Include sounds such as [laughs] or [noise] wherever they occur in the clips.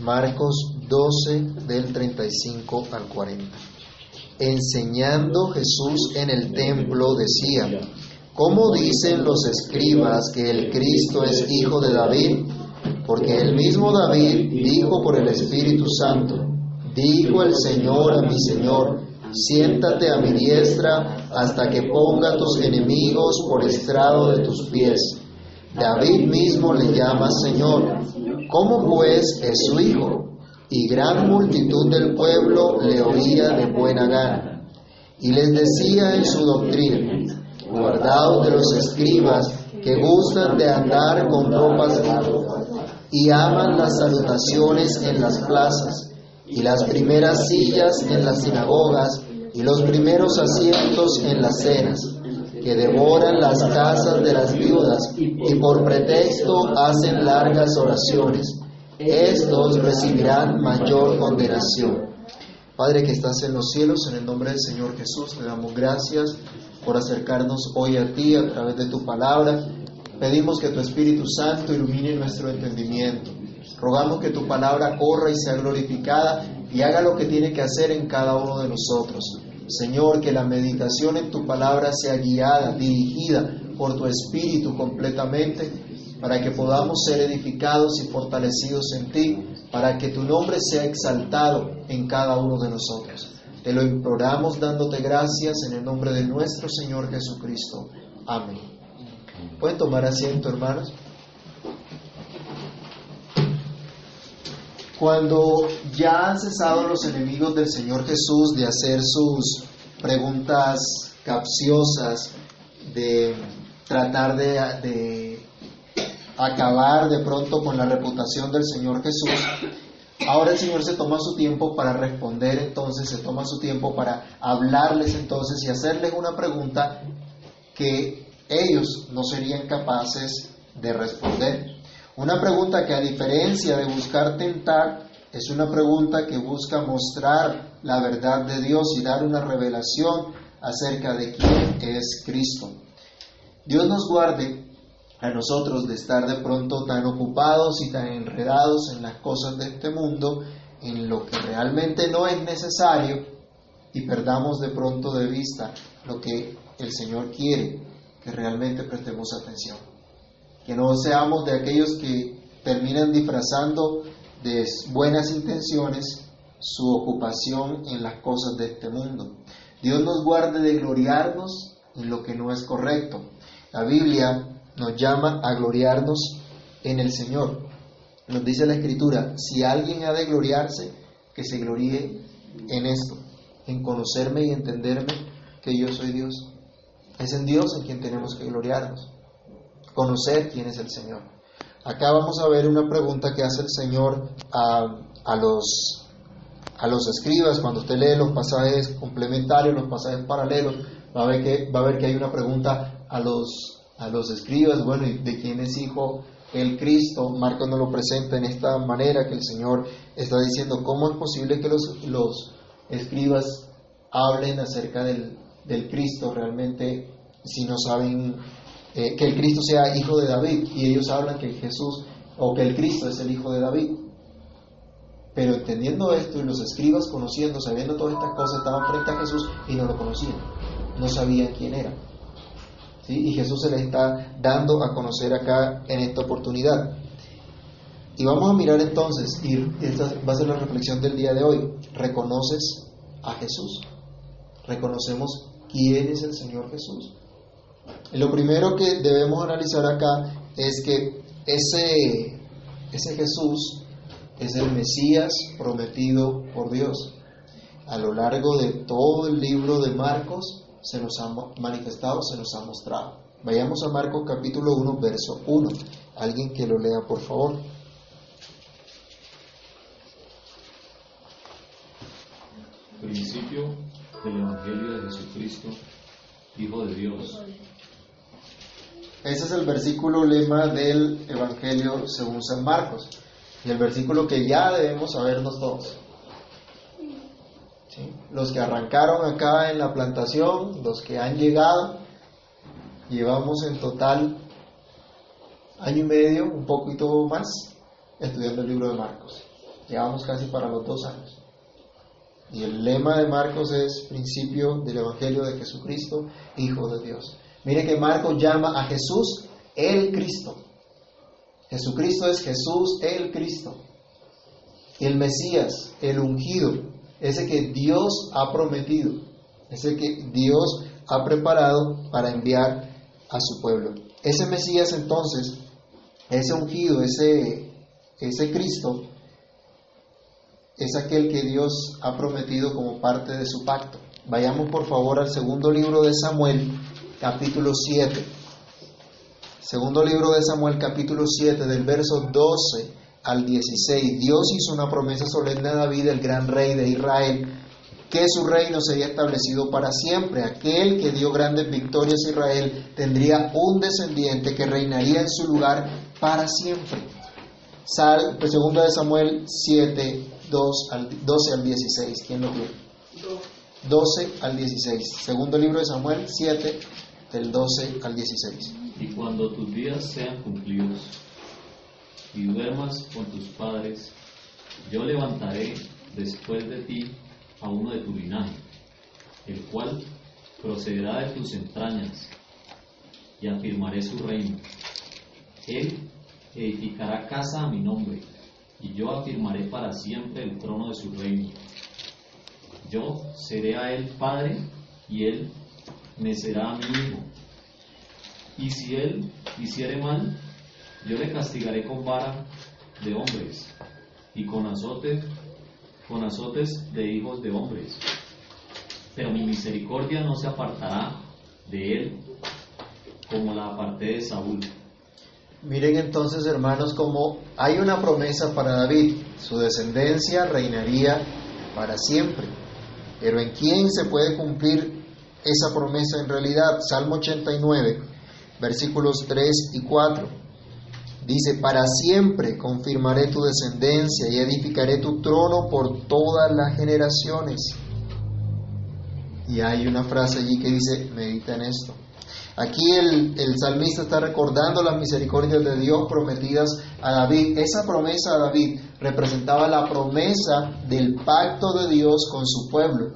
Marcos 12 del 35 al 40. Enseñando Jesús en el templo decía, ¿cómo dicen los escribas que el Cristo es hijo de David? Porque el mismo David dijo por el Espíritu Santo, dijo el Señor a mi Señor, siéntate a mi diestra hasta que ponga tus enemigos por estrado de tus pies. David mismo le llama Señor. ¿Cómo pues es su hijo? Y gran multitud del pueblo le oía de buena gana. Y les decía en su doctrina, guardaos de los escribas que gustan de andar con ropas y aman las salutaciones en las plazas y las primeras sillas en las sinagogas y los primeros asientos en las cenas que devoran las casas de las viudas y por pretexto hacen largas oraciones. Estos recibirán mayor condenación. Padre que estás en los cielos, en el nombre del Señor Jesús, te damos gracias por acercarnos hoy a ti a través de tu palabra. Pedimos que tu Espíritu Santo ilumine nuestro entendimiento. Rogamos que tu palabra corra y sea glorificada y haga lo que tiene que hacer en cada uno de nosotros. Señor, que la meditación en tu palabra sea guiada, dirigida por tu Espíritu completamente, para que podamos ser edificados y fortalecidos en ti, para que tu nombre sea exaltado en cada uno de nosotros. Te lo imploramos dándote gracias en el nombre de nuestro Señor Jesucristo. Amén. ¿Pueden tomar asiento, hermanos? Cuando ya han cesado los enemigos del Señor Jesús de hacer sus preguntas capciosas, de tratar de, acabar de pronto con la reputación del Señor Jesús, ahora el Señor se toma su tiempo para responder entonces, se toma su tiempo para hablarles entonces y hacerles una pregunta que ellos no serían capaces de responder. Una pregunta que a diferencia de buscar tentar, es una pregunta que busca mostrar la verdad de Dios y dar una revelación acerca de quién es Cristo. Dios nos guarde a nosotros de estar de pronto tan ocupados y tan enredados en las cosas de este mundo, en lo que realmente no es necesario, y perdamos de pronto de vista lo que el Señor quiere, que realmente prestemos atención que no seamos de aquellos que terminan disfrazando de buenas intenciones su ocupación en las cosas de este mundo. Dios nos guarde de gloriarnos en lo que no es correcto. La Biblia nos llama a gloriarnos en el Señor. Nos dice la Escritura, si alguien ha de gloriarse, que se gloríe en esto, en conocerme y entenderme que yo soy Dios. Es en Dios en quien tenemos que gloriarnos conocer quién es el Señor. Acá vamos a ver una pregunta que hace el Señor a, los, a los escribas. Cuando usted lee los pasajes complementarios, los pasajes paralelos, va a ver que, va a ver que hay una pregunta a los, a los escribas, bueno, ¿de quién es hijo el Cristo? Marcos nos lo presenta en esta manera que el Señor está diciendo, ¿cómo es posible que los, los escribas hablen acerca del, del Cristo realmente si no saben eh, que el Cristo sea hijo de David y ellos hablan que Jesús o que el Cristo es el hijo de David. Pero entendiendo esto y los escribas conociendo, sabiendo todas estas cosas, estaban frente a Jesús y no lo conocían, no sabían quién era. Y Jesús se les está dando a conocer acá en esta oportunidad. Y vamos a mirar entonces, y esta va a ser la reflexión del día de hoy, ¿reconoces a Jesús? ¿Reconocemos quién es el Señor Jesús? Lo primero que debemos analizar acá es que ese, ese Jesús es el Mesías prometido por Dios. A lo largo de todo el libro de Marcos se nos ha manifestado, se nos ha mostrado. Vayamos a Marcos capítulo 1, verso 1. Alguien que lo lea, por favor. Principio del Evangelio de Jesucristo, Hijo de Dios ese es el versículo lema del Evangelio según San Marcos. Y el versículo que ya debemos sabernos todos. Los que arrancaron acá en la plantación, los que han llegado, llevamos en total año y medio, un poquito más, estudiando el libro de Marcos. Llevamos casi para los dos años. Y el lema de Marcos es principio del Evangelio de Jesucristo, Hijo de Dios. Mire que Marcos llama a Jesús el Cristo. Jesucristo es Jesús el Cristo. El Mesías, el ungido, ese que Dios ha prometido, ese que Dios ha preparado para enviar a su pueblo. Ese Mesías entonces, ese ungido, ese, ese Cristo, es aquel que Dios ha prometido como parte de su pacto. Vayamos por favor al segundo libro de Samuel, capítulo 7. Segundo libro de Samuel, capítulo 7, del verso 12 al 16. Dios hizo una promesa solemne a David, el gran rey de Israel, que su reino sería establecido para siempre. Aquel que dio grandes victorias a Israel tendría un descendiente que reinaría en su lugar para siempre. Sal, pues, segundo de Samuel 7, 2 al, 12 al 16. ¿Quién lo tiene? 12 al 16. Segundo libro de Samuel 7, del 12 al 16. Y cuando tus días sean cumplidos y duermas con tus padres, yo levantaré después de ti a uno de tu linaje, el cual procederá de tus entrañas, y afirmaré su reino. Él edificará casa a mi nombre, y yo afirmaré para siempre el trono de su reino. Yo seré a él padre, y él me será mi hijo. Y si él hiciere mal, yo le castigaré con vara de hombres y con azotes, con azotes de hijos de hombres. Pero mi misericordia no se apartará de él como la aparté de Saúl. Miren entonces, hermanos, como hay una promesa para David. Su descendencia reinaría para siempre. Pero ¿en quién se puede cumplir esa promesa en realidad? Salmo 89, versículos 3 y 4. Dice, para siempre confirmaré tu descendencia y edificaré tu trono por todas las generaciones. Y hay una frase allí que dice, medita en esto. Aquí el, el, salmista está recordando las misericordias de Dios prometidas a David. Esa promesa a David representaba la promesa del pacto de Dios con su pueblo.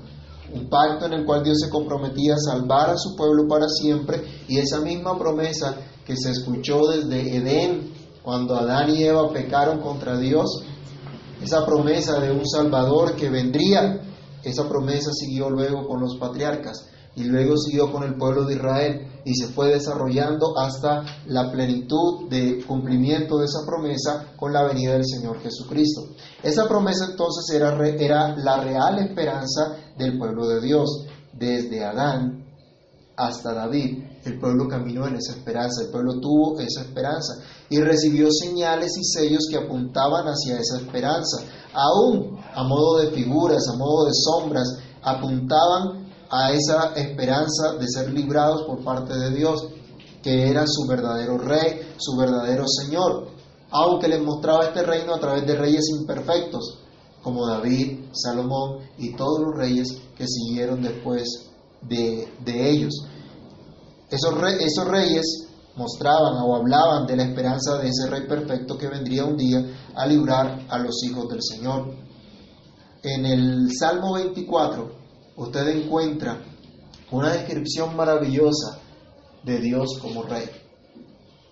Un pacto en el cual Dios se comprometía a salvar a su pueblo para siempre. Y esa misma promesa que se escuchó desde Edén, cuando Adán y Eva pecaron contra Dios, esa promesa de un Salvador que vendría, esa promesa siguió luego con los patriarcas y luego siguió con el pueblo de Israel y se fue desarrollando hasta la plenitud de cumplimiento de esa promesa con la venida del Señor Jesucristo. Esa promesa entonces era, era la real esperanza del pueblo de Dios. Desde Adán hasta David, el pueblo caminó en esa esperanza, el pueblo tuvo esa esperanza y recibió señales y sellos que apuntaban hacia esa esperanza. Aún a modo de figuras, a modo de sombras, apuntaban a esa esperanza de ser librados por parte de Dios, que era su verdadero rey, su verdadero Señor, aunque les mostraba este reino a través de reyes imperfectos, como David, Salomón y todos los reyes que siguieron después de, de ellos. Esos, esos reyes mostraban o hablaban de la esperanza de ese rey perfecto que vendría un día a librar a los hijos del Señor. En el Salmo 24, usted encuentra una descripción maravillosa de Dios como rey.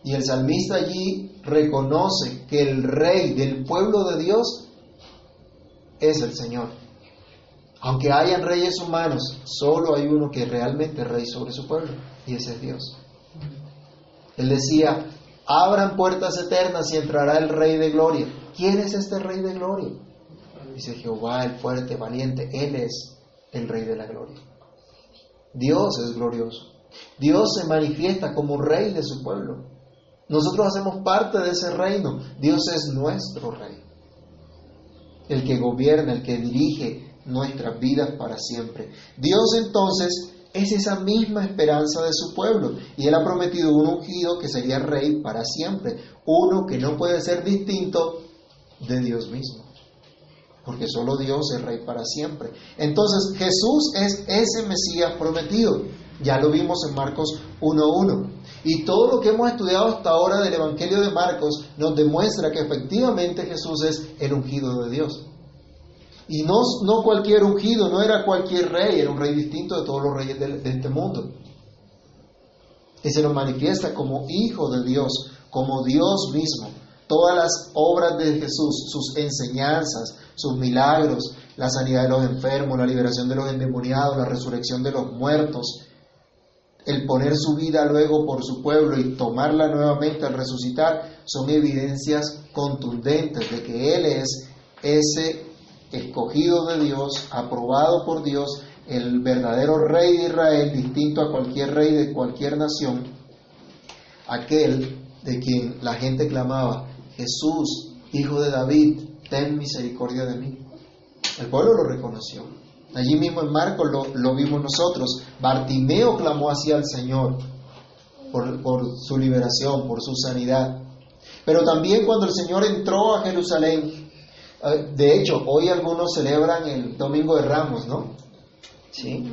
Y el salmista allí reconoce que el rey del pueblo de Dios es el Señor. Aunque hayan reyes humanos, solo hay uno que realmente es rey sobre su pueblo, y ese es Dios. Él decía, abran puertas eternas y entrará el rey de gloria. ¿Quién es este rey de gloria? Dice Jehová, el fuerte, valiente, Él es el Rey de la Gloria. Dios es glorioso. Dios se manifiesta como Rey de su pueblo. Nosotros hacemos parte de ese reino. Dios es nuestro Rey. El que gobierna, el que dirige nuestras vidas para siempre. Dios entonces es esa misma esperanza de su pueblo. Y Él ha prometido un ungido que sería Rey para siempre. Uno que no puede ser distinto de Dios mismo porque solo Dios es rey para siempre. Entonces Jesús es ese Mesías prometido. Ya lo vimos en Marcos 1.1. Y todo lo que hemos estudiado hasta ahora del Evangelio de Marcos nos demuestra que efectivamente Jesús es el ungido de Dios. Y no, no cualquier ungido, no era cualquier rey, era un rey distinto de todos los reyes de, de este mundo. Y se nos manifiesta como hijo de Dios, como Dios mismo. Todas las obras de Jesús, sus enseñanzas, sus milagros, la sanidad de los enfermos, la liberación de los endemoniados, la resurrección de los muertos, el poner su vida luego por su pueblo y tomarla nuevamente al resucitar, son evidencias contundentes de que Él es ese escogido de Dios, aprobado por Dios, el verdadero rey de Israel, distinto a cualquier rey de cualquier nación, aquel de quien la gente clamaba, Jesús, hijo de David, ten misericordia de mí. El pueblo lo reconoció. Allí mismo en Marcos lo, vimos nosotros. Bartimeo clamó hacia el Señor por, por su liberación, por su sanidad. Pero también cuando el Señor entró a Jerusalén, eh, de hecho, hoy algunos celebran el Domingo de Ramos, ¿no? Sí.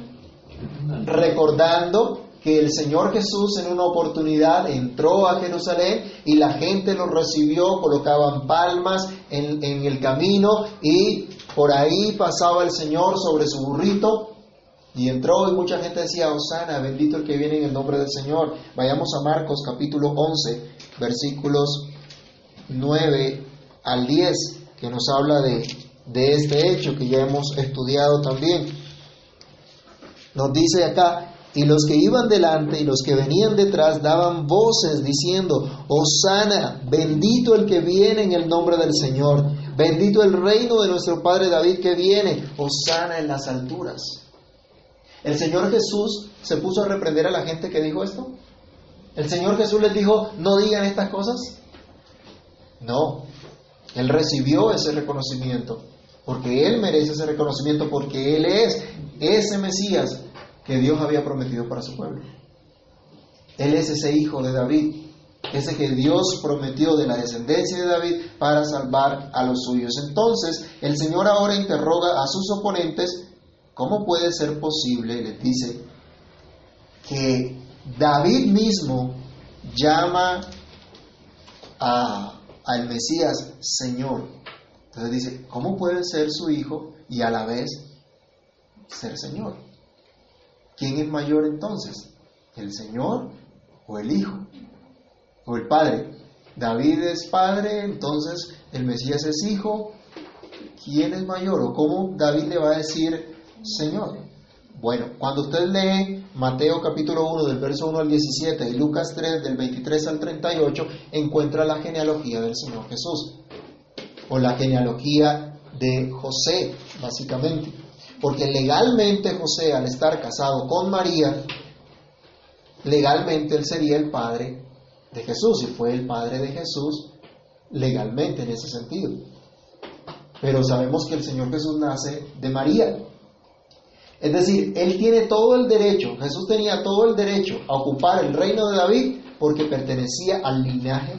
Recordando que el Señor Jesús en una oportunidad entró a Jerusalén y la gente lo recibió, colocaban palmas en, en el camino y por ahí pasaba el Señor sobre su burrito y entró y mucha gente decía, Osana, bendito el que viene en el nombre del Señor. Vayamos a Marcos capítulo 11, versículos 9 al 10, que nos habla de, de este hecho que ya hemos estudiado también. Nos dice acá, y los que iban delante y los que venían detrás daban voces diciendo, Osana, bendito el que viene en el nombre del Señor, bendito el reino de nuestro Padre David que viene, Osana en las alturas. ¿El Señor Jesús se puso a reprender a la gente que dijo esto? ¿El Señor Jesús les dijo, no digan estas cosas? No, Él recibió ese reconocimiento, porque Él merece ese reconocimiento, porque Él es ese Mesías que Dios había prometido para su pueblo. Él es ese hijo de David, ese que Dios prometió de la descendencia de David para salvar a los suyos. Entonces, el Señor ahora interroga a sus oponentes, ¿cómo puede ser posible, les dice, que David mismo llama a, al Mesías Señor? Entonces dice, ¿cómo puede ser su hijo y a la vez ser Señor? ¿Quién es mayor entonces? ¿El Señor o el Hijo? ¿O el Padre? David es padre, entonces el Mesías es hijo. ¿Quién es mayor? ¿O cómo David le va a decir Señor? Bueno, cuando usted lee Mateo capítulo 1 del verso 1 al 17 y Lucas 3 del 23 al 38, encuentra la genealogía del Señor Jesús. O la genealogía de José, básicamente. Porque legalmente José, al estar casado con María, legalmente él sería el padre de Jesús y fue el padre de Jesús legalmente en ese sentido. Pero sabemos que el Señor Jesús nace de María. Es decir, él tiene todo el derecho, Jesús tenía todo el derecho a ocupar el reino de David porque pertenecía al linaje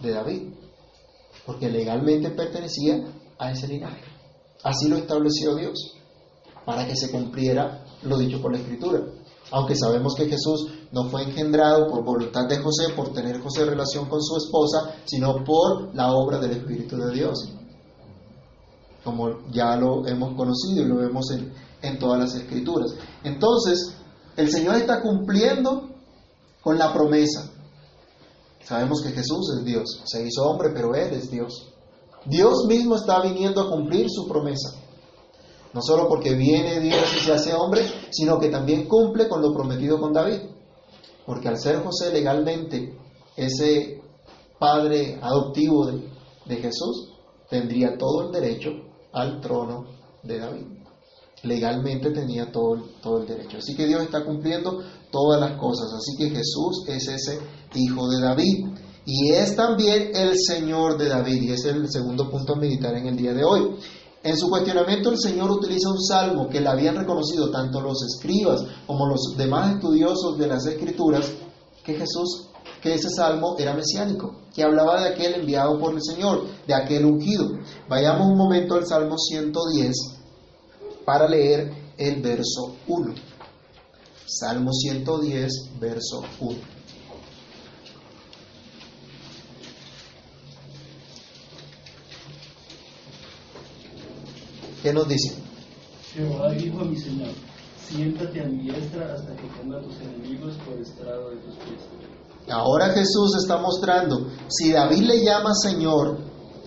de David. Porque legalmente pertenecía a ese linaje. Así lo estableció Dios para que se cumpliera lo dicho por la Escritura. Aunque sabemos que Jesús no fue engendrado por voluntad de José, por tener José relación con su esposa, sino por la obra del Espíritu de Dios. Como ya lo hemos conocido y lo vemos en, en todas las Escrituras. Entonces, el Señor está cumpliendo con la promesa. Sabemos que Jesús es Dios, se hizo hombre, pero Él es Dios. Dios mismo está viniendo a cumplir su promesa. No solo porque viene Dios y se hace hombre, sino que también cumple con lo prometido con David. Porque al ser José legalmente ese padre adoptivo de, Jesús, tendría todo el derecho al trono de David. Legalmente tenía todo, todo el derecho. Así que Dios está cumpliendo todas las cosas. Así que Jesús es ese hijo de David. Y es también el Señor de David. Y es el segundo punto a meditar en el día de hoy. En su cuestionamiento el Señor utiliza un salmo que le habían reconocido tanto los escribas como los demás estudiosos de las escrituras, que Jesús, que ese salmo era mesiánico, que hablaba de aquel enviado por el Señor, de aquel ungido. Vayamos un momento al Salmo 110 para leer el verso 1. Salmo 110, verso 1. ¿Qué nos dice? Jehová dijo a mi Señor, siéntate a mi diestra hasta que ponga a tus enemigos por estrado de tus pies. Ahora Jesús está mostrando, si David le llama Señor,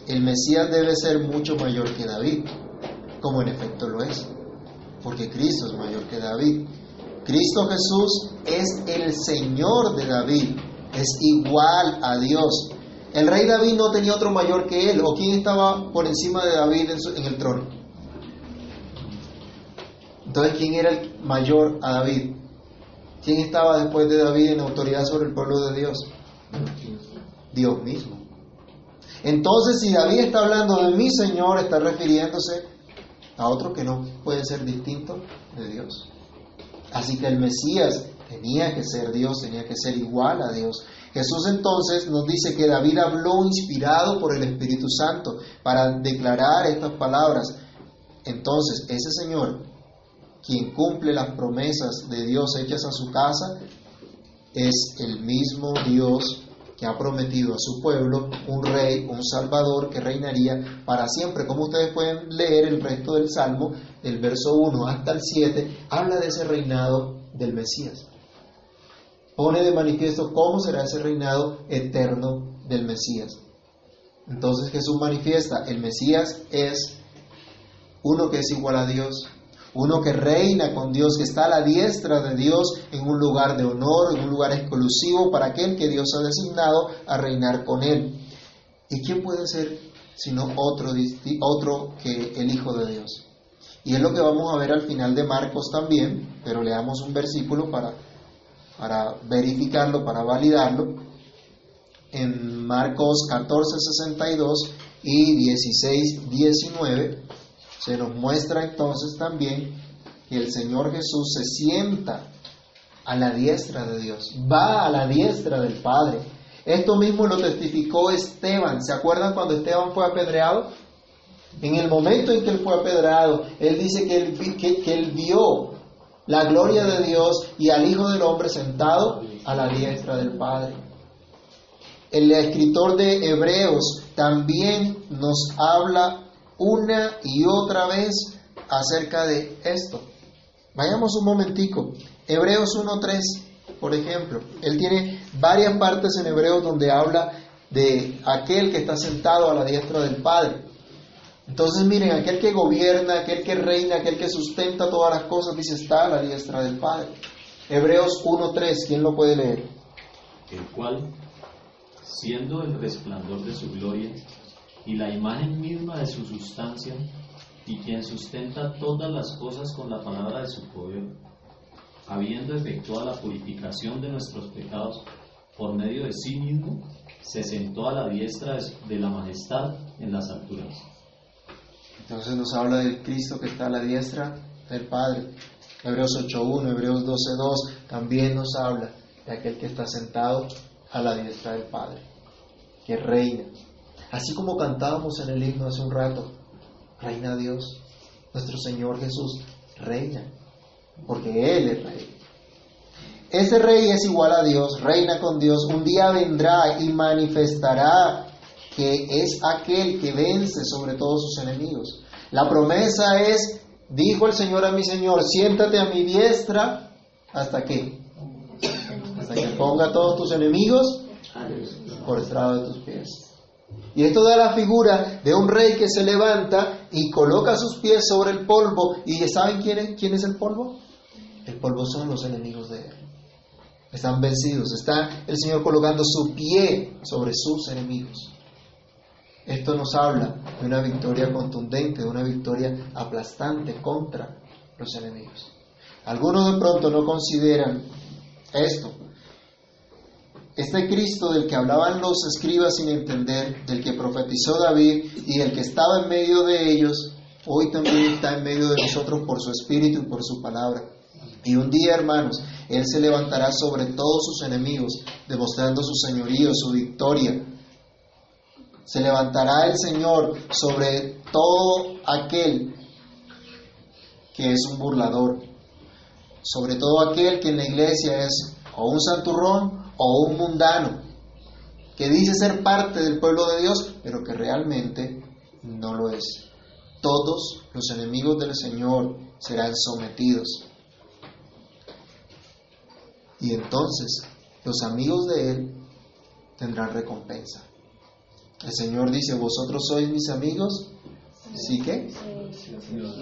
el Mesías debe ser mucho mayor que David, como en efecto lo es, porque Cristo es mayor que David. Cristo Jesús es el Señor de David, es igual a Dios. El rey David no tenía otro mayor que él, o quién estaba por encima de David en, su- en el trono. Entonces, ¿quién era el mayor a David? ¿Quién estaba después de David en autoridad sobre el pueblo de Dios? Dios mismo. Entonces, si David está hablando de mi Señor, está refiriéndose a otro que no puede ser distinto de Dios. Así que el Mesías tenía que ser Dios, tenía que ser igual a Dios. Jesús entonces nos dice que David habló inspirado por el Espíritu Santo para declarar estas palabras. Entonces, ese Señor, quien cumple las promesas de Dios hechas a su casa, es el mismo Dios que ha prometido a su pueblo un rey, un salvador que reinaría para siempre. Como ustedes pueden leer el resto del Salmo, del verso 1 hasta el 7, habla de ese reinado del Mesías. Pone de manifiesto cómo será ese reinado eterno del Mesías. Entonces Jesús manifiesta, el Mesías es uno que es igual a Dios, uno que reina con Dios, que está a la diestra de Dios en un lugar de honor, en un lugar exclusivo para aquel que Dios ha designado a reinar con él. ¿Y quién puede ser sino otro, otro que el Hijo de Dios? Y es lo que vamos a ver al final de Marcos también, pero leamos un versículo para, para verificarlo, para validarlo. En Marcos 14, 62 y 16, 19 se nos muestra entonces también que el Señor Jesús se sienta a la diestra de Dios, va a la diestra del Padre. Esto mismo lo testificó Esteban. ¿Se acuerdan cuando Esteban fue apedreado? En el momento en que él fue apedreado, él dice que él, que- que él vio la gloria de Dios y al Hijo del Hombre sentado a la diestra del Padre. El escritor de Hebreos también nos habla una y otra vez acerca de esto. Vayamos un momentico. Hebreos 1.3, por ejemplo. Él tiene varias partes en Hebreos donde habla de aquel que está sentado a la diestra del Padre. Entonces miren, aquel que gobierna, aquel que reina, aquel que sustenta todas las cosas, dice, está a la diestra del Padre. Hebreos 1.3, ¿quién lo puede leer? el cual, siendo el resplandor de su gloria y la imagen misma de su sustancia, y quien sustenta todas las cosas con la palabra de su poder, habiendo efectuado la purificación de nuestros pecados por medio de sí mismo, se sentó a la diestra de- la majestad en las alturas. Entonces nos habla del Cristo que está a la diestra del Padre. Hebreos 8.1, Hebreos 12.2 también nos habla de aquel que está sentado a la diestra del Padre, que reina. Así como cantábamos en el himno hace un rato, reina Dios, nuestro Señor Jesús reina, porque Él es rey. Ese rey es igual a Dios, reina con Dios, un día vendrá y manifestará que es aquel que vence sobre todos sus enemigos. La promesa es, dijo el Señor a mi Señor, siéntate a mi diestra hasta que, hasta que ponga a todos tus enemigos por estrado de tus pies. Y esto da la figura de un rey que se levanta y coloca sus pies sobre el polvo. ¿Y saben quién es, quién es el polvo? El polvo son los enemigos de él. Están vencidos. Está el Señor colocando su pie sobre sus enemigos. Esto nos habla de una victoria contundente, de una victoria aplastante contra los enemigos. Algunos de pronto no consideran esto. Este Cristo del que hablaban los escribas sin entender, del que profetizó David y el que estaba en medio de ellos, hoy también está en medio de nosotros por su espíritu y por su palabra. Y un día, hermanos, Él se levantará sobre todos sus enemigos, demostrando su señorío, su victoria. Se levantará el Señor sobre todo aquel que es un burlador. sobre todo aquel que en la iglesia es o un santurrón o un mundano, que dice ser parte del pueblo de Dios, pero que realmente no lo es. Todos los enemigos del Señor serán sometidos. Y entonces los amigos de Él tendrán recompensa. El Señor dice, vosotros sois mis amigos, ¿sí que?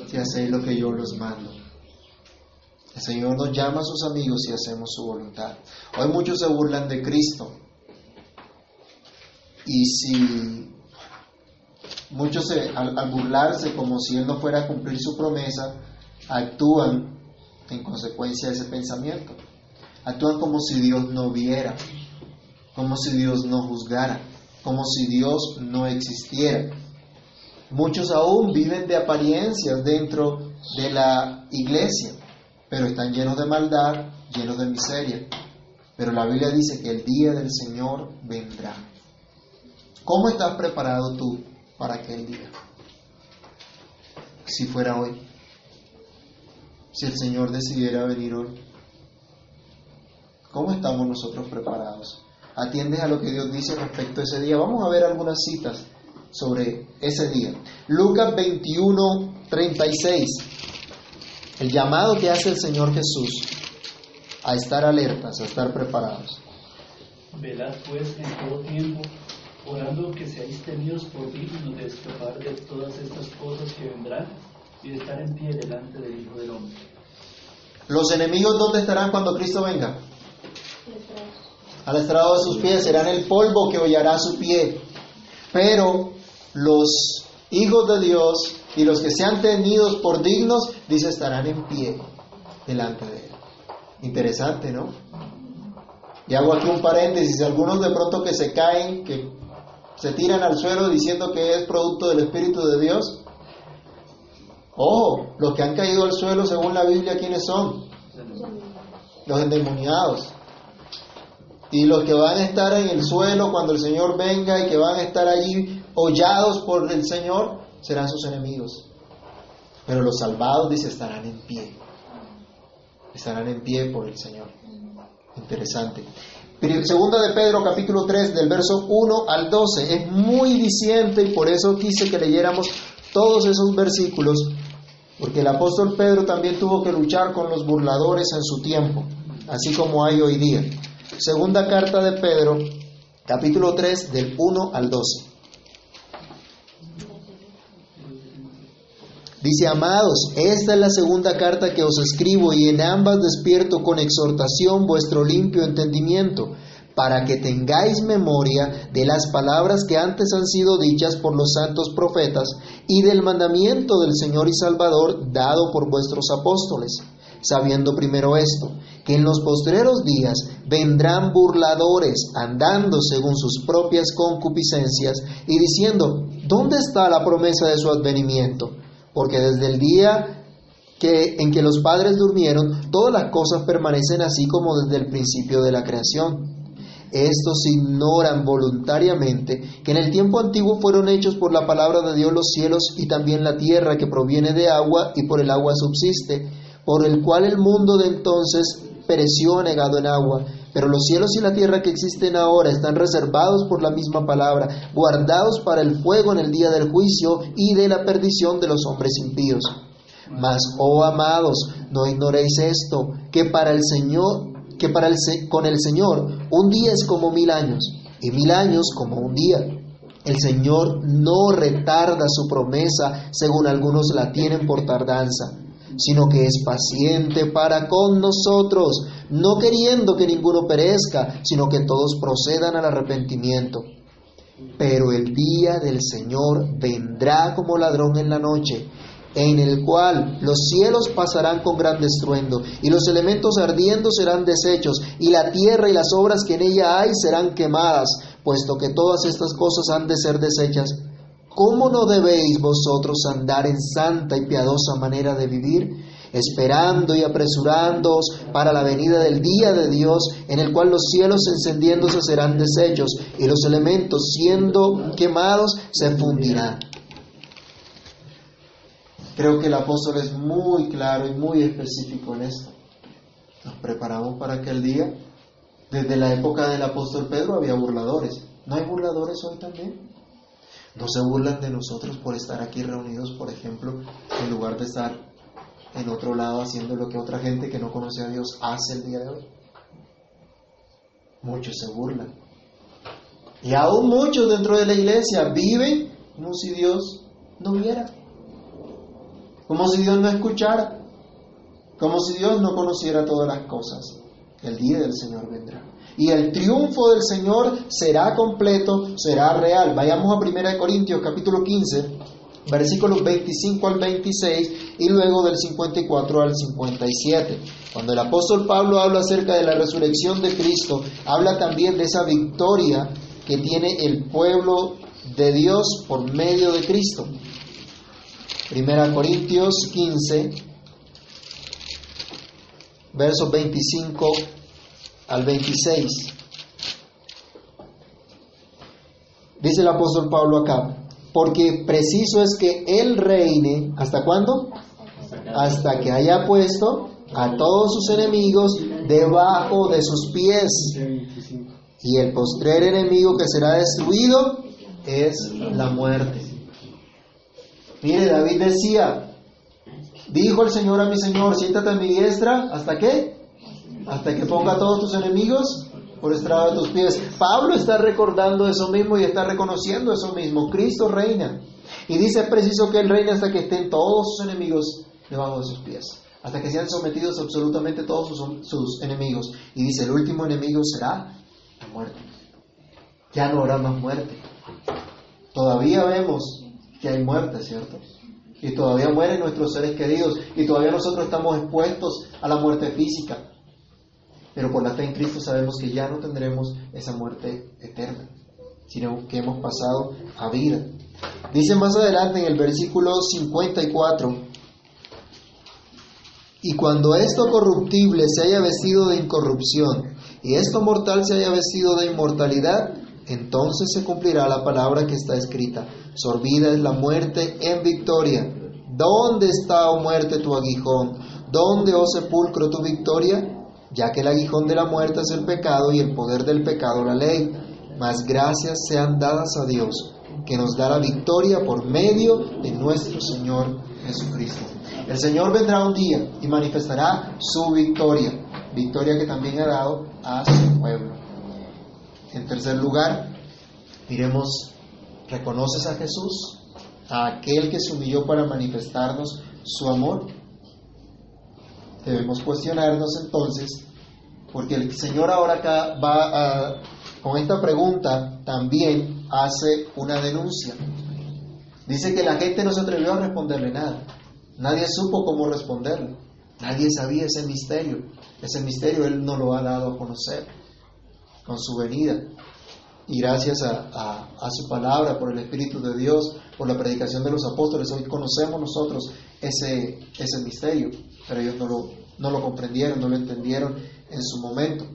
Si hacéis lo que yo los mando. El Señor nos llama a sus amigos y hacemos su voluntad. Hoy muchos se burlan de Cristo. Y si muchos al, burlarse como si Él no fuera a cumplir su promesa, actúan en consecuencia de ese pensamiento. Actúan como si Dios no viera, como si Dios no juzgara, como si Dios no existiera. Muchos aún viven de apariencias dentro de la iglesia pero están llenos de maldad, llenos de miseria. Pero la Biblia dice que el día del Señor vendrá. ¿Cómo estás preparado tú para aquel día? Si fuera hoy, si el Señor decidiera venir hoy, ¿cómo estamos nosotros preparados? ¿Atiendes a lo que Dios dice respecto a ese día? Vamos a ver algunas citas sobre ese día. Lucas 21, 36. El llamado que hace el Señor Jesús a estar alertas, a estar preparados. Velad pues en todo tiempo, orando que seáis tenidos por dignos de escapar de todas estas cosas que vendrán y de estar en pie delante del Hijo del Hombre. ¿Los enemigos dónde estarán cuando Cristo venga? Al estrado de sus pies, serán el polvo que hollará su pie. Pero los hijos de Dios y los que sean tenidos por dignos, dice, estarán en pie delante de Él. Interesante, ¿no? Y hago aquí un paréntesis, algunos de pronto que se caen, que se tiran al suelo diciendo que es producto del Espíritu de Dios. Ojo, los que han caído al suelo según la Biblia, ¿quiénes son? Los endemoniados. Y los que van a estar en el suelo cuando el Señor venga y que van a estar allí hollados por el Señor, serán sus enemigos. Pero los salvados, dice, estarán en pie. Estarán en pie por el Señor. Interesante. Segunda de Pedro, capítulo 3, del verso 1 al 12. Es muy diciente y por eso quise que leyéramos todos esos versículos, porque el apóstol Pedro también tuvo que luchar con los burladores en su tiempo, así como hay hoy día. Segunda carta de Pedro, capítulo 3, del 1 al 12. Dice, amados, esta es la segunda carta que os escribo y en ambas despierto con exhortación vuestro limpio entendimiento, para que tengáis memoria de las palabras que antes han sido dichas por los santos profetas y del mandamiento del Señor y Salvador dado por vuestros apóstoles, sabiendo primero esto, que en los postreros días vendrán burladores andando según sus propias concupiscencias y diciendo, ¿dónde está la promesa de su advenimiento? Porque desde el día que, en que los padres durmieron, todas las cosas permanecen así como desde el principio de la creación. Estos ignoran voluntariamente que en el tiempo antiguo fueron hechos por la palabra de Dios los cielos y también la tierra que proviene de agua y por el agua subsiste, por el cual el mundo de entonces pereció negado en agua. Pero los cielos y la tierra que existen ahora están reservados por la misma palabra, guardados para el fuego en el día del juicio y de la perdición de los hombres impíos. Mas, oh amados, no ignoréis esto, que para el Señor, que para el, con el Señor un día es como mil años, y mil años como un día. El Señor no retarda su promesa, según algunos la tienen por tardanza sino que es paciente para con nosotros, no queriendo que ninguno perezca, sino que todos procedan al arrepentimiento. Pero el día del Señor vendrá como ladrón en la noche, en el cual los cielos pasarán con gran estruendo, y los elementos ardiendo serán deshechos, y la tierra y las obras que en ella hay serán quemadas, puesto que todas estas cosas han de ser deshechas. ¿Cómo no debéis vosotros andar en santa y piadosa manera de vivir, esperando y apresurándoos para la venida del día de Dios, en el cual los cielos encendiéndose serán deshechos y los elementos siendo quemados se fundirán? Creo que el apóstol es muy claro y muy específico en esto. Nos preparamos para aquel día. Desde la época del apóstol Pedro había burladores. ¿No hay burladores hoy también? No se burlan de nosotros por estar aquí reunidos, por ejemplo, en lugar de estar en otro lado haciendo lo que otra gente que no conoce a Dios hace el día de hoy. Muchos se burlan. Y aún muchos dentro de la iglesia viven como si Dios no viera, como si Dios no escuchara, como si Dios no conociera todas las cosas. El día del Señor vendrá. Y el triunfo del Señor será completo, será real. Vayamos a 1 Corintios capítulo 15, versículos 25 al 26 y luego del 54 al 57. Cuando el apóstol Pablo habla acerca de la resurrección de Cristo, habla también de esa victoria que tiene el pueblo de Dios por medio de Cristo. Primera Corintios 15, versos 25 al 26. Dice el apóstol Pablo acá, porque preciso es que Él reine, ¿hasta cuándo? Hasta que haya puesto a todos sus enemigos debajo de sus pies. Y el postrer enemigo que será destruido es la muerte. Mire, David decía, dijo el Señor a mi Señor, siéntate a mi diestra, ¿hasta qué? Hasta que ponga a todos tus enemigos por estrado de tus pies. Pablo está recordando eso mismo y está reconociendo eso mismo. Cristo reina. Y dice, es preciso que Él reine hasta que estén todos sus enemigos debajo de sus pies. Hasta que sean sometidos absolutamente todos sus, sus enemigos. Y dice, el último enemigo será la muerte. Ya no habrá más muerte. Todavía vemos que hay muerte, ¿cierto? Y todavía mueren nuestros seres queridos y todavía nosotros estamos expuestos a la muerte física. Pero por la fe en Cristo sabemos que ya no tendremos esa muerte eterna, sino que hemos pasado a vida. Dice más adelante en el versículo 54, y cuando esto corruptible se haya vestido de incorrupción y esto mortal se haya vestido de inmortalidad, entonces se cumplirá la palabra que está escrita. Sorbida es la muerte en victoria. ¿Dónde está, oh muerte, tu aguijón? ¿Dónde, oh sepulcro, tu victoria? Ya que el aguijón de la muerte es el pecado y el poder del pecado la ley. Mas gracias sean dadas a Dios, que nos da la victoria por medio de nuestro Señor Jesucristo. El Señor vendrá un día y manifestará su victoria, victoria que también ha dado a su pueblo. En tercer lugar, miremos, ¿reconoces a Jesús? A aquel que se humilló para manifestarnos su amor. Debemos cuestionarnos entonces, porque el Señor ahora acá va a, con esta pregunta también hace una denuncia. Dice que la gente no se atrevió a responderle nada. Nadie supo cómo responderle. Nadie sabía ese misterio. Ese misterio Él no lo ha dado a conocer con su venida. Y gracias a, su palabra, por el Espíritu de Dios, por la predicación de los apóstoles, hoy conocemos nosotros ese, ese misterio, pero ellos no lo, no lo comprendieron, no lo entendieron en su momento.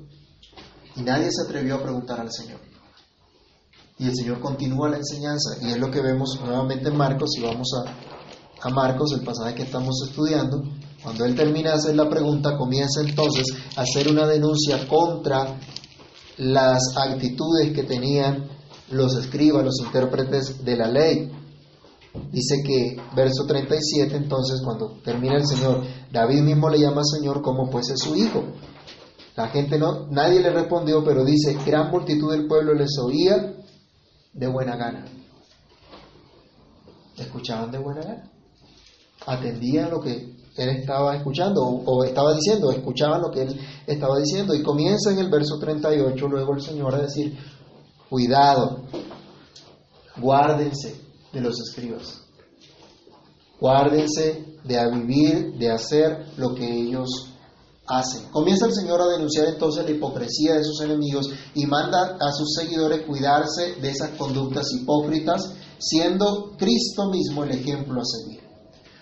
Y nadie se atrevió a preguntar al Señor. Y el Señor continúa la enseñanza, y es lo que vemos nuevamente en Marcos, y vamos a, a Marcos, el pasaje que estamos estudiando, cuando él termina de hacer la pregunta, comienza entonces a hacer una denuncia contra las actitudes que tenían los escribas, los intérpretes de la ley. Dice que, verso 37, entonces, cuando termina el Señor, David mismo le llama Señor como pues es su hijo. La gente no, nadie le respondió, pero dice, gran multitud del pueblo les oía de buena gana. Escuchaban de buena gana. Atendían lo que él estaba escuchando o, estaba diciendo, escuchaban lo que él estaba diciendo. Y comienza en el verso 38 luego el Señor a decir, cuidado, guárdense de los escribas, guárdense de vivir, de hacer lo que ellos hacen. Comienza el Señor a denunciar entonces la hipocresía de sus enemigos y manda a sus seguidores cuidarse de esas conductas hipócritas, siendo Cristo mismo el ejemplo a seguir.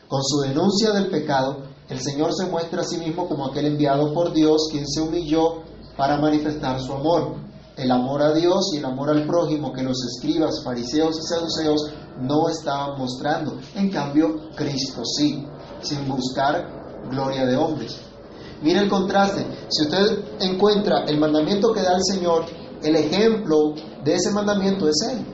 Con su denuncia del pecado, el Señor se muestra a sí mismo como aquel enviado por Dios, quien se humilló para manifestar su amor. El amor a Dios y el amor al prójimo que los escribas, fariseos y saduceos no estaban mostrando. En cambio, Cristo sí, sin buscar gloria de hombres. Mire el contraste. Si usted encuentra el mandamiento que da el Señor, el ejemplo de ese mandamiento es Él.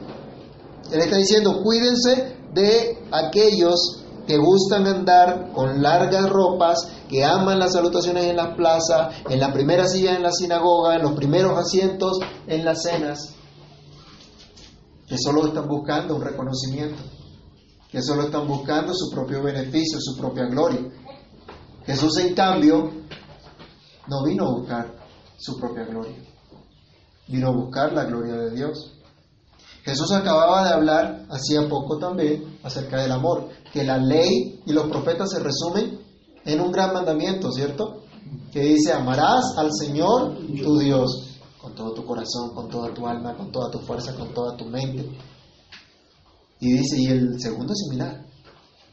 Él está diciendo, cuídense de aquellos que gustan andar con largas ropas, que aman las salutaciones en las plazas, en la primera silla en la sinagoga, en los primeros asientos en las cenas, que solo están buscando un reconocimiento, que solo están buscando su propio beneficio, su propia gloria. Jesús, en cambio, no vino a buscar su propia gloria, vino a buscar la gloria de Dios. Jesús acababa de hablar hacía poco también acerca del amor, que la ley y los profetas se resumen en un gran mandamiento, ¿cierto? Que dice, amarás al Señor tu Dios con todo tu corazón, con toda tu alma, con toda tu fuerza, con toda tu mente. Y dice, y el segundo es similar,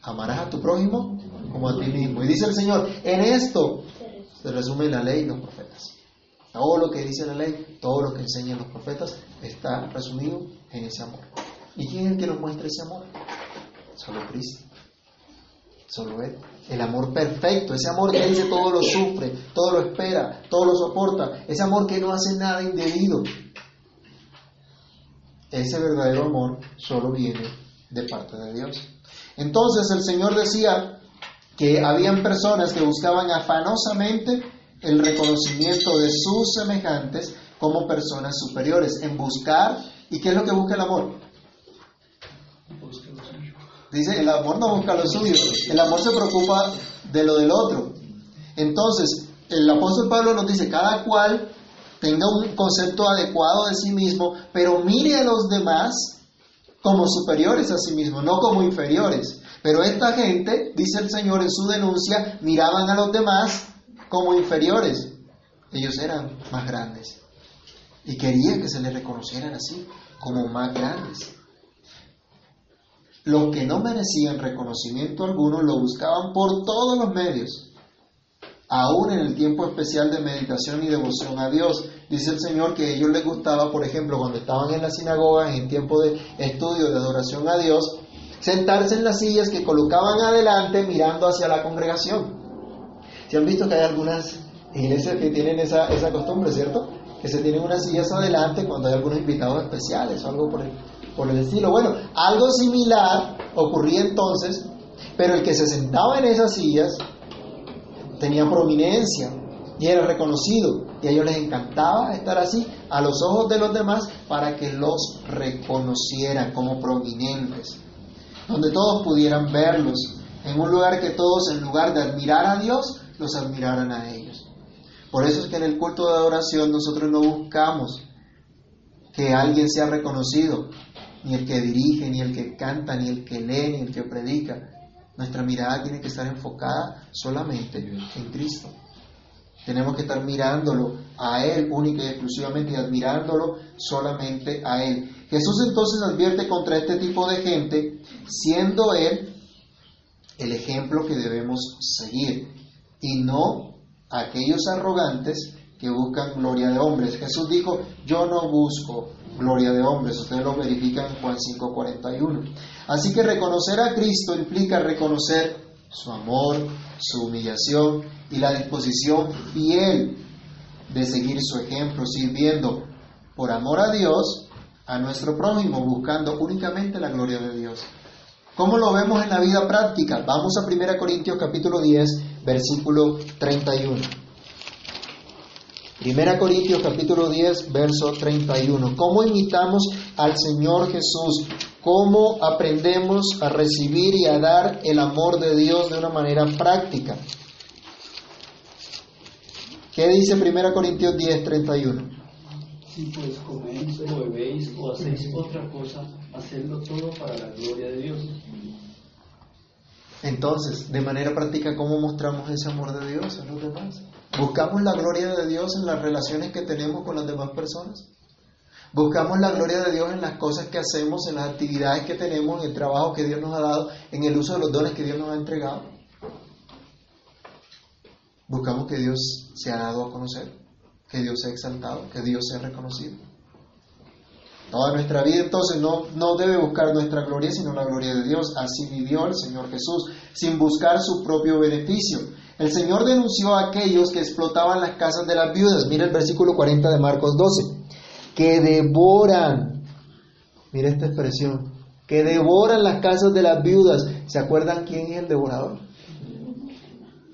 amarás a tu prójimo como a ti mismo. Y dice el Señor, en esto se resume la ley y los profetas. Todo lo que dice la ley, todo lo que enseñan los profetas está resumido en ese amor. ¿Y quién es el que nos muestra ese amor? Solo Cristo. Solo Él. El amor perfecto, ese amor que dice todo lo sufre, todo lo espera, todo lo soporta, ese amor que no hace nada indebido. Ese verdadero amor solo viene de parte de Dios. Entonces el Señor decía que habían personas que buscaban afanosamente el reconocimiento de sus semejantes como personas superiores, en buscar, ¿y qué es lo que busca el amor? Dice, el amor no busca lo suyo, el amor se preocupa de lo del otro. Entonces, el apóstol Pablo nos dice, cada cual tenga un concepto adecuado de sí mismo, pero mire a los demás como superiores a sí mismo, no como inferiores. Pero esta gente, dice el Señor en su denuncia, miraban a los demás como inferiores. Ellos eran más grandes. Y querían que se les reconocieran así, como más grandes. Los que no merecían reconocimiento alguno lo buscaban por todos los medios. Aún en el tiempo especial de meditación y devoción a Dios, dice el Señor que a ellos les gustaba, por ejemplo, cuando estaban en la sinagoga, en tiempo de estudio, de adoración a Dios, sentarse en las sillas que colocaban adelante mirando hacia la congregación. Si han visto que hay algunas iglesias que tienen esa, esa costumbre, ¿cierto? Que se tienen unas sillas adelante cuando hay algunos invitados especiales o algo por el, por el estilo. Bueno, algo similar ocurría entonces, pero el que se sentaba en esas sillas tenía prominencia y era reconocido y a ellos les encantaba estar así a los ojos de los demás para que los reconocieran como prominentes, donde todos pudieran verlos, en un lugar que todos en lugar de admirar a Dios, los admiraran a ellos. Por eso es que en el culto de adoración nosotros no buscamos que alguien sea reconocido, ni el que dirige, ni el que canta, ni el que lee, ni el que predica. Nuestra mirada tiene que estar enfocada solamente en Cristo. Tenemos que estar mirándolo a Él única y exclusivamente y admirándolo solamente a Él. Jesús entonces advierte contra este tipo de gente, siendo Él el ejemplo que debemos seguir y no aquellos arrogantes que buscan gloria de hombres. Jesús dijo, yo no busco gloria de hombres, ustedes lo verifican en Juan 5:41. Así que reconocer a Cristo implica reconocer su amor, su humillación y la disposición fiel de seguir su ejemplo, sirviendo por amor a Dios a nuestro prójimo, buscando únicamente la gloria de Dios. ¿Cómo lo vemos en la vida práctica? Vamos a 1 Corintios capítulo 10, versículo 31. 1 Corintios capítulo 10, verso 31. ¿Cómo imitamos al Señor Jesús? ¿Cómo aprendemos a recibir y a dar el amor de Dios de una manera práctica? ¿Qué dice 1 Corintios 10, 31? Si pues coméis o bebéis o hacéis otra cosa, hacedlo todo para la gloria de Dios. Entonces, de manera práctica, ¿cómo mostramos ese amor de Dios a los demás? ¿Buscamos la gloria de Dios en las relaciones que tenemos con las demás personas? ¿Buscamos la gloria de Dios en las cosas que hacemos, en las actividades que tenemos, en el trabajo que Dios nos ha dado, en el uso de los dones que Dios nos ha entregado? Buscamos que Dios sea dado a conocer, que Dios sea exaltado, que Dios sea reconocido. Toda nuestra vida entonces no, no debe buscar nuestra gloria, sino la gloria de Dios. Así vivió el Señor Jesús, sin buscar su propio beneficio. El Señor denunció a aquellos que explotaban las casas de las viudas. Mira el versículo 40 de Marcos 12. Que devoran, mira esta expresión, que devoran las casas de las viudas. ¿Se acuerdan quién es el devorador?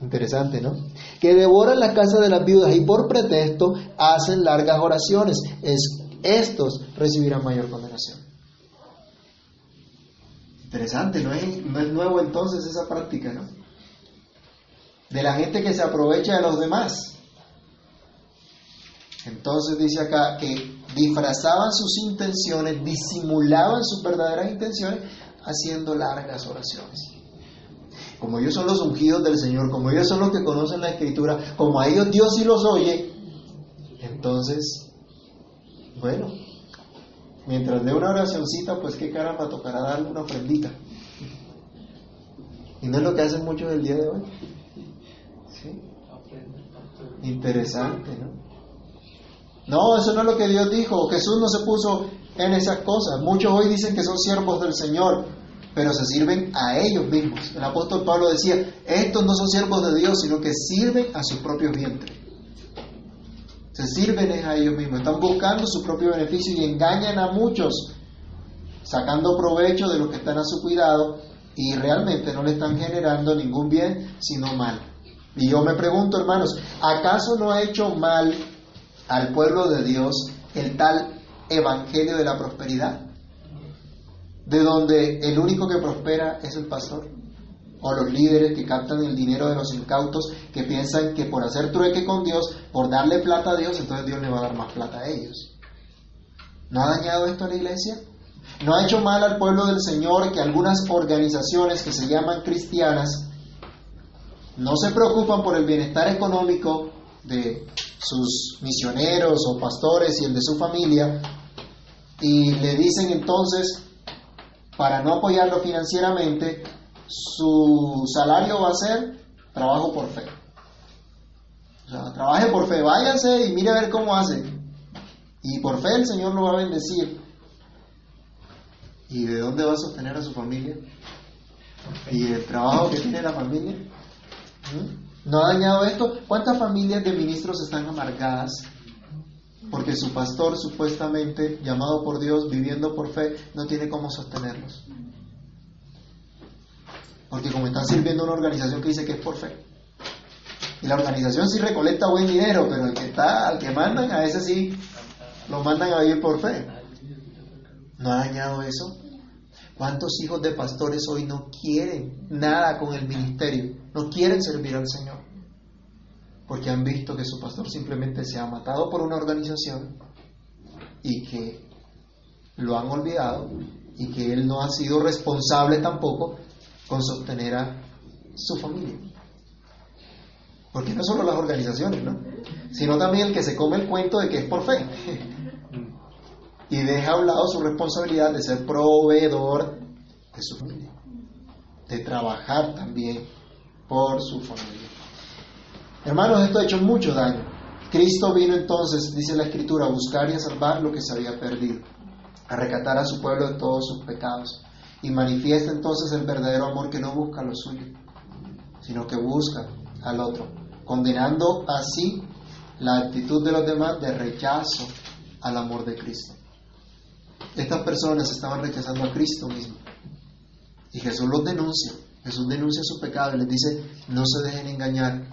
Interesante, ¿no? Que devoran las casas de las viudas y por pretexto hacen largas oraciones. Es estos recibirán mayor condenación. Interesante, no es, no es nuevo entonces esa práctica, ¿no? De la gente que se aprovecha de los demás. Entonces dice acá que disfrazaban sus intenciones, disimulaban sus verdaderas intenciones haciendo largas oraciones. Como ellos son los ungidos del Señor, como ellos son los que conocen la Escritura, como a ellos Dios sí los oye, entonces bueno, mientras de una oracioncita, pues qué caramba, tocará darle una ofrendita. Y no es lo que hacen muchos el día de hoy. ¿Sí? Interesante, ¿no? No, eso no es lo que Dios dijo. Jesús no se puso en esas cosas. Muchos hoy dicen que son siervos del Señor, pero se sirven a ellos mismos. El apóstol Pablo decía, estos no son siervos de Dios, sino que sirven a sus propios vientres se sirven a ellos mismos, están buscando su propio beneficio y engañan a muchos, sacando provecho de los que están a su cuidado y realmente no le están generando ningún bien, sino mal. Y yo me pregunto, hermanos, ¿acaso no ha hecho mal al pueblo de Dios el tal evangelio de la prosperidad? De donde el único que prospera es el pastor o los líderes que captan el dinero de los incautos, que piensan que por hacer trueque con Dios, por darle plata a Dios, entonces Dios le va a dar más plata a ellos. ¿No ha dañado esto a la iglesia? ¿No ha hecho mal al pueblo del Señor que algunas organizaciones que se llaman cristianas no se preocupan por el bienestar económico de sus misioneros o pastores y el de su familia y le dicen entonces, para no apoyarlo financieramente, su salario va a ser trabajo por fe. O sea, trabaje por fe, váyase y mire a ver cómo hace. Y por fe el Señor lo va a bendecir. ¿Y de dónde va a sostener a su familia? ¿Y el trabajo que tiene la familia? ¿Mm? ¿No ha dañado esto? ¿Cuántas familias de ministros están amargadas? Porque su pastor, supuestamente llamado por Dios, viviendo por fe, no tiene cómo sostenerlos. Porque como están sirviendo una organización que dice que es por fe. Y la organización sí recolecta buen dinero, pero el que está, al que mandan, a ese sí lo mandan a vivir por fe. ¿No ha dañado eso? ¿Cuántos hijos de pastores hoy no quieren nada con el ministerio? No quieren servir al Señor. Porque han visto que su pastor simplemente se ha matado por una organización y que lo han olvidado y que él no ha sido responsable tampoco con sostener a su familia. Porque no solo las organizaciones, ¿no? Sino también el que se come el cuento de que es por fe. [laughs] y deja a un lado su responsabilidad de ser proveedor de su familia. De trabajar también por su familia. Hermanos, esto ha hecho mucho daño. Cristo vino entonces, dice la Escritura, a buscar y a salvar lo que se había perdido, a rescatar a su pueblo de todos sus pecados y manifiesta entonces el verdadero amor que no busca lo suyo, sino que busca al otro, condenando así la actitud de los demás de rechazo al amor de Cristo. Estas personas estaban rechazando a Cristo mismo. Y Jesús los denuncia. Jesús denuncia su pecado y les dice, no se dejen engañar.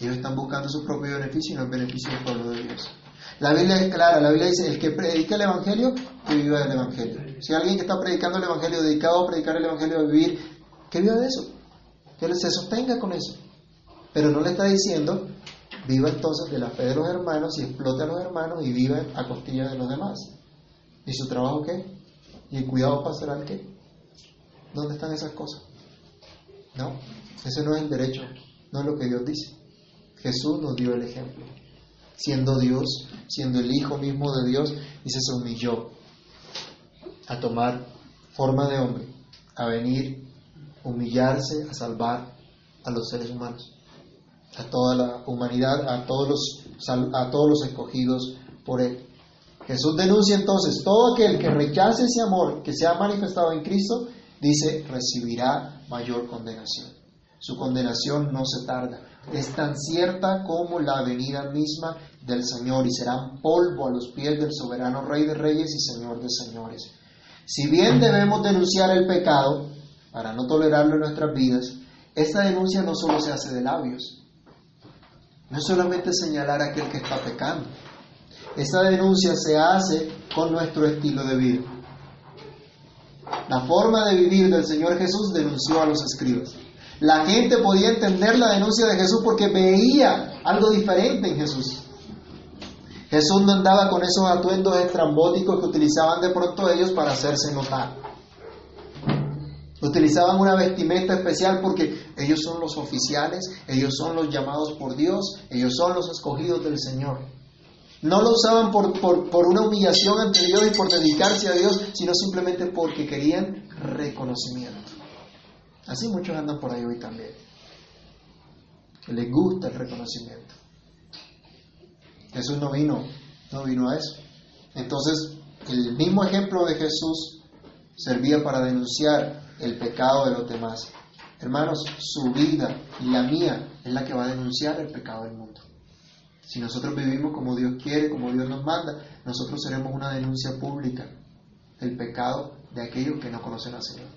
Ellos están buscando su propio beneficio y no el beneficio del pueblo de Dios. La Biblia es clara, la Biblia dice, el que predica el Evangelio, que viva del Evangelio. Si alguien que está predicando el Evangelio, dedicado a predicar el Evangelio, a vivir, que viva de eso, que se sostenga con eso. Pero no le está diciendo, viva entonces de la fe de los hermanos y explote a los hermanos y viva a costilla de los demás. ¿Y su trabajo qué? ¿Y el cuidado pastoral qué? ¿Dónde están esas cosas? No, ese no es el derecho, no es lo que Dios dice. Jesús nos dio el ejemplo siendo Dios, siendo el Hijo mismo de Dios, y se humilló a tomar forma de hombre, a venir, humillarse, a salvar a los seres humanos, a toda la humanidad, a todos los, a todos los escogidos por Él. Jesús denuncia entonces, todo aquel que rechace ese amor que se ha manifestado en Cristo, dice, recibirá mayor condenación. Su condenación no se tarda. Es tan cierta como la venida misma del Señor y serán polvo a los pies del soberano Rey de Reyes y Señor de Señores. Si bien debemos denunciar el pecado para no tolerarlo en nuestras vidas, esta denuncia no solo se hace de labios, no es solamente señalar a aquel que está pecando, esta denuncia se hace con nuestro estilo de vida. La forma de vivir del Señor Jesús denunció a los escribas. La gente podía entender la denuncia de Jesús porque veía algo diferente en Jesús. Jesús no andaba con esos atuendos estrambóticos que utilizaban de pronto ellos para hacerse notar. Utilizaban una vestimenta especial porque ellos son los oficiales, ellos son los llamados por Dios, ellos son los escogidos del Señor. No lo usaban por, por, una humillación ante Dios y por dedicarse a Dios, sino simplemente porque querían reconocimiento. Así muchos andan por ahí hoy también. Les gusta el reconocimiento. Jesús no vino, no vino a eso. Entonces, el mismo ejemplo de Jesús servía para denunciar el pecado de los demás. Hermanos, su vida y la mía es la que va a denunciar el pecado del mundo. Si nosotros vivimos como Dios quiere, como Dios nos manda, nosotros seremos una denuncia pública del pecado de aquellos que no conocen al Señor,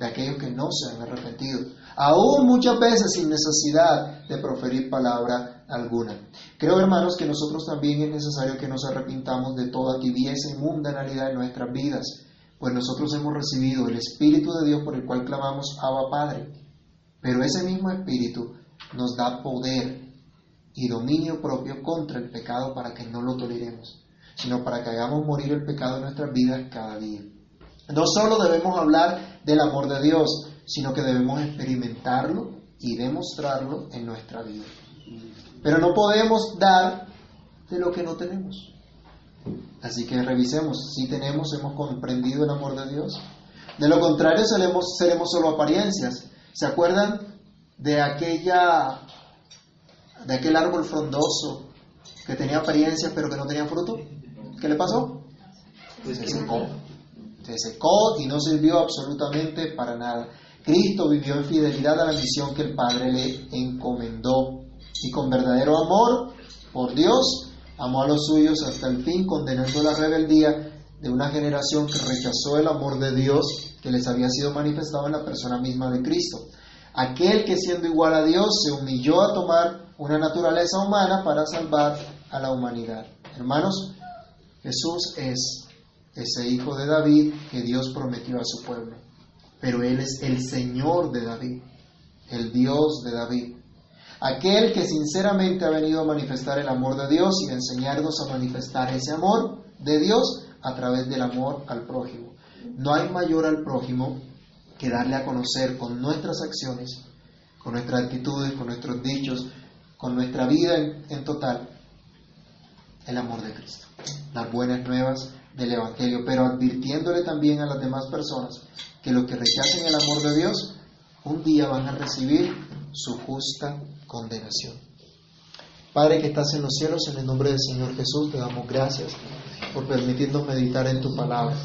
de aquellos que no se han arrepentido, aún muchas veces sin necesidad de proferir palabra alguna. Creo, hermanos, que nosotros también es necesario que nos arrepintamos de toda tibieza y mundanalidad en nuestras vidas, pues nosotros hemos recibido el Espíritu de Dios por el cual clamamos Abba Padre. Pero ese mismo Espíritu nos da poder y dominio propio contra el pecado para que no lo toleremos, sino para que hagamos morir el pecado en nuestras vidas cada día. No solo debemos hablar del amor de Dios, sino que debemos experimentarlo y demostrarlo en nuestra vida. Pero no podemos dar de lo que no tenemos. Así que revisemos si tenemos, hemos comprendido el amor de Dios. De lo contrario, seremos, seremos solo apariencias. ¿Se acuerdan de aquella de aquel árbol frondoso que tenía apariencia pero que no tenía fruto? ¿Qué le pasó? Se secó. Se secó y no sirvió absolutamente para nada. Cristo vivió en fidelidad a la misión que el Padre le encomendó y con verdadero amor por Dios amó a los suyos hasta el fin, condenando la rebeldía de una generación que rechazó el amor de Dios que les había sido manifestado en la persona misma de Cristo. Aquel que siendo igual a Dios se humilló a tomar una naturaleza humana para salvar a la humanidad. Hermanos, Jesús es ese hijo de David que Dios prometió a su pueblo, pero Él es el Señor de David, el Dios de David, aquel que sinceramente ha venido a manifestar el amor de Dios y a enseñarnos a manifestar ese amor de Dios a través del amor al prójimo. No hay mayor al prójimo que darle a conocer con nuestras acciones, con nuestras actitudes, con nuestros dichos, con nuestra vida en, total el amor de Cristo, las buenas nuevas del Evangelio, pero advirtiéndole también a las demás personas que los que rechacen el amor de Dios, un día van a recibir su justa condenación. Padre que estás en los cielos, en el nombre del Señor Jesús, te damos gracias por permitirnos meditar en tu palabra.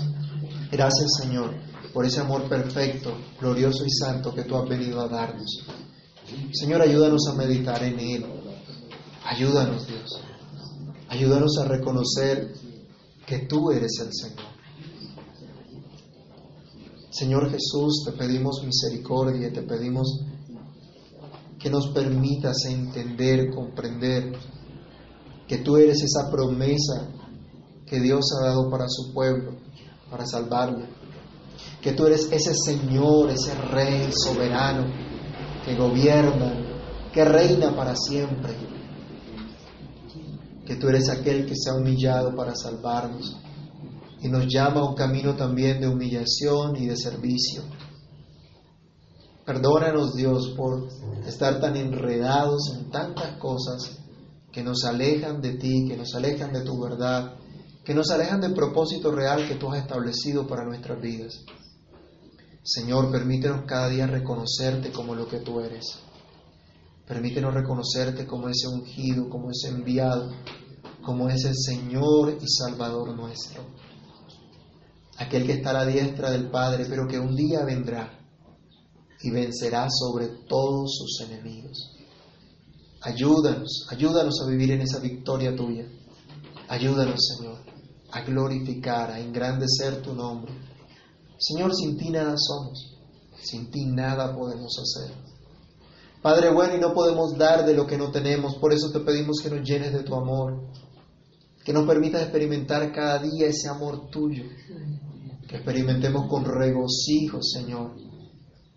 Gracias Señor por ese amor perfecto, glorioso y santo que tú has venido a darnos. Señor, ayúdanos a meditar en Él. Ayúdanos, Dios. Ayúdanos a reconocer que tú eres el Señor. Señor Jesús, te pedimos misericordia, te pedimos que nos permitas entender, comprender que tú eres esa promesa que Dios ha dado para su pueblo, para salvarlo. Que tú eres ese Señor, ese Rey soberano que gobierna, que reina para siempre, que tú eres aquel que se ha humillado para salvarnos y nos llama a un camino también de humillación y de servicio. Perdónanos Dios por estar tan enredados en tantas cosas que nos alejan de ti, que nos alejan de tu verdad, que nos alejan del propósito real que tú has establecido para nuestras vidas. Señor, permítenos cada día reconocerte como lo que tú eres. Permítenos reconocerte como ese ungido, como ese enviado, como es el Señor y Salvador nuestro. Aquel que está a la diestra del Padre, pero que un día vendrá y vencerá sobre todos sus enemigos. Ayúdanos, ayúdanos a vivir en esa victoria tuya. Ayúdanos, Señor, a glorificar, a engrandecer tu nombre. Señor, sin ti nada somos, sin ti nada podemos hacer. Padre bueno, y no podemos dar de lo que no tenemos, por eso te pedimos que nos llenes de tu amor, que nos permitas experimentar cada día ese amor tuyo, que experimentemos con regocijo, Señor,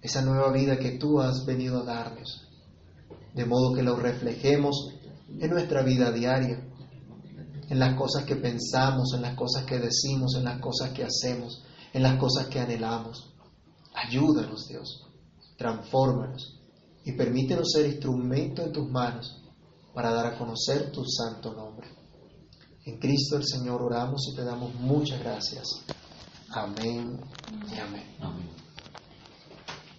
esa nueva vida que tú has venido a darnos, de modo que lo reflejemos en nuestra vida diaria, en las cosas que pensamos, en las cosas que decimos, en las cosas que hacemos, en las cosas que anhelamos. Ayúdanos, Dios, transfórmanos y permítenos ser instrumento en tus manos para dar a conocer tu santo nombre. En Cristo el Señor oramos y te damos muchas gracias. Amén y amén. Amén.